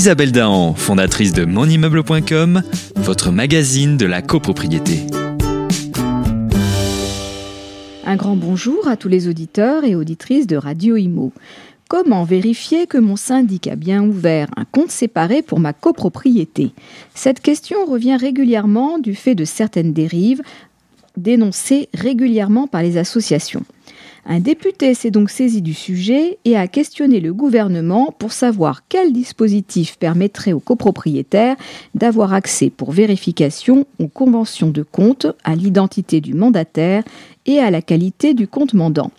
Isabelle Dahan, fondatrice de monimmeuble.com, votre magazine de la copropriété. Un grand bonjour à tous les auditeurs et auditrices de Radio Imo. Comment vérifier que mon syndic a bien ouvert un compte séparé pour ma copropriété? Cette question revient régulièrement du fait de certaines dérives dénoncées régulièrement par les associations. Un député s'est donc saisi du sujet et a questionné le gouvernement pour savoir quel dispositif permettrait aux copropriétaires d'avoir accès pour vérification aux conventions de compte, à l'identité du mandataire et à la qualité du compte mandant.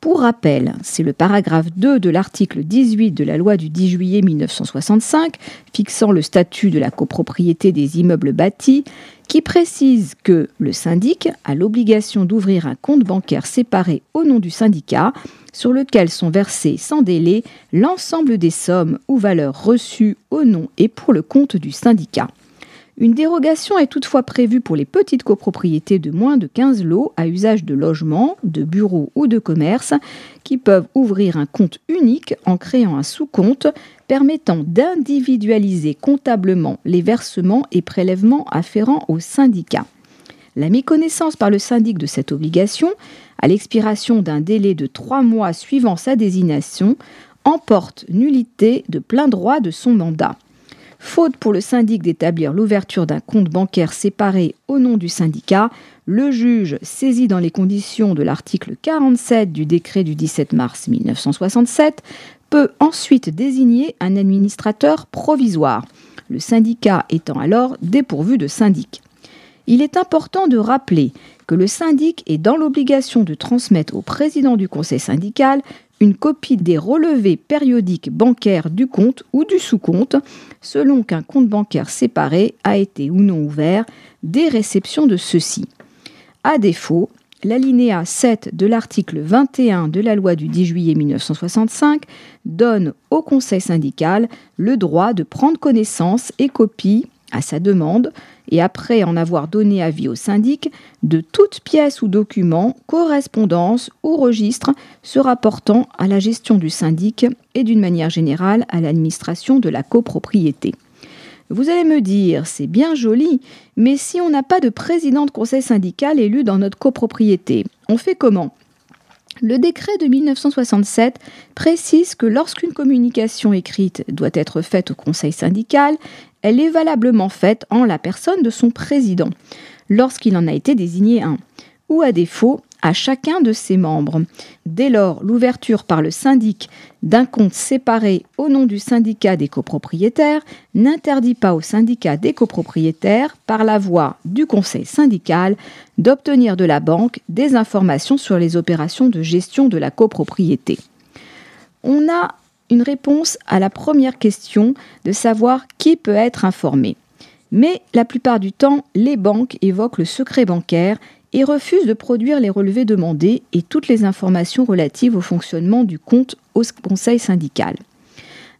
Pour rappel, c'est le paragraphe 2 de l'article 18 de la loi du 10 juillet 1965 fixant le statut de la copropriété des immeubles bâtis qui précise que le syndic a l'obligation d'ouvrir un compte bancaire séparé au nom du syndicat sur lequel sont versés sans délai l'ensemble des sommes ou valeurs reçues au nom et pour le compte du syndicat. Une dérogation est toutefois prévue pour les petites copropriétés de moins de 15 lots à usage de logement, de bureaux ou de commerce qui peuvent ouvrir un compte unique en créant un sous-compte permettant d'individualiser comptablement les versements et prélèvements afférents au syndicat. La méconnaissance par le syndic de cette obligation, à l'expiration d'un délai de trois mois suivant sa désignation, emporte nullité de plein droit de son mandat. Faute pour le syndic d'établir l'ouverture d'un compte bancaire séparé au nom du syndicat, le juge, saisi dans les conditions de l'article 47 du décret du 17 mars 1967, peut ensuite désigner un administrateur provisoire, le syndicat étant alors dépourvu de syndic. Il est important de rappeler que le syndic est dans l'obligation de transmettre au président du conseil syndical une copie des relevés périodiques bancaires du compte ou du sous-compte, selon qu'un compte bancaire séparé a été ou non ouvert, des réceptions de ceux-ci. À défaut, l'alinéa 7 de l'article 21 de la loi du 10 juillet 1965 donne au conseil syndical le droit de prendre connaissance et copie à sa demande et après en avoir donné avis au syndic, de toute pièce ou document, correspondance ou registre se rapportant à la gestion du syndic et d'une manière générale à l'administration de la copropriété. Vous allez me dire, c'est bien joli, mais si on n'a pas de président de conseil syndical élu dans notre copropriété, on fait comment? Le décret de 1967 précise que lorsqu'une communication écrite doit être faite au conseil syndical, elle est valablement faite en la personne de son président, lorsqu'il en a été désigné un, ou à défaut, à chacun de ses membres. Dès lors, l'ouverture par le syndic d'un compte séparé au nom du syndicat des copropriétaires n'interdit pas au syndicat des copropriétaires, par la voie du conseil syndical, d'obtenir de la banque des informations sur les opérations de gestion de la copropriété. On a une réponse à la première question de savoir qui peut être informé. Mais la plupart du temps, les banques évoquent le secret bancaire et refusent de produire les relevés demandés et toutes les informations relatives au fonctionnement du compte au conseil syndical.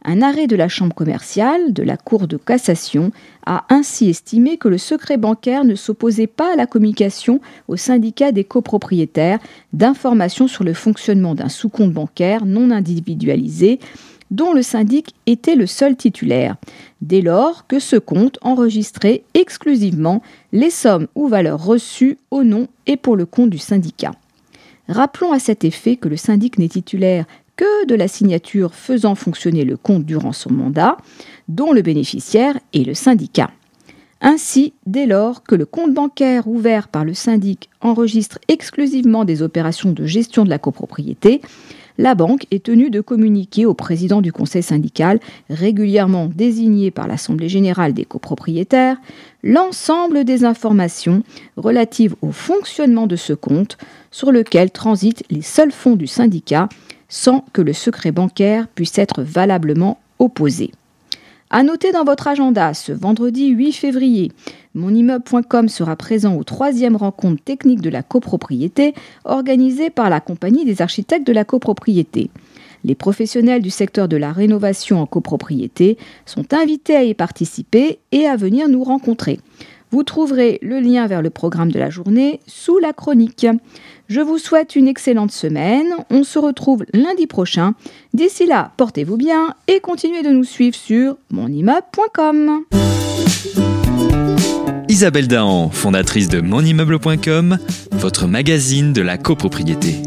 Un arrêt de la Chambre commerciale de la Cour de cassation a ainsi estimé que le secret bancaire ne s'opposait pas à la communication au syndicat des copropriétaires d'informations sur le fonctionnement d'un sous-compte bancaire non individualisé dont le syndic était le seul titulaire, dès lors que ce compte enregistrait exclusivement les sommes ou valeurs reçues au nom et pour le compte du syndicat. Rappelons à cet effet que le syndic n'est titulaire que de la signature faisant fonctionner le compte durant son mandat, dont le bénéficiaire est le syndicat. Ainsi, dès lors que le compte bancaire ouvert par le syndic enregistre exclusivement des opérations de gestion de la copropriété, la banque est tenue de communiquer au président du conseil syndical, régulièrement désigné par l'Assemblée générale des copropriétaires, l'ensemble des informations relatives au fonctionnement de ce compte sur lequel transitent les seuls fonds du syndicat sans que le secret bancaire puisse être valablement opposé. À noter dans votre agenda, ce vendredi 8 février, monimmeuble.com sera présent aux troisième rencontre technique de la copropriété organisée par la Compagnie des architectes de la copropriété. Les professionnels du secteur de la rénovation en copropriété sont invités à y participer et à venir nous rencontrer. Vous trouverez le lien vers le programme de la journée sous la chronique. Je vous souhaite une excellente semaine. On se retrouve lundi prochain. D'ici là, portez-vous bien et continuez de nous suivre sur monimmeuble.com. Isabelle Dahan, fondatrice de monimmeuble.com, votre magazine de la copropriété.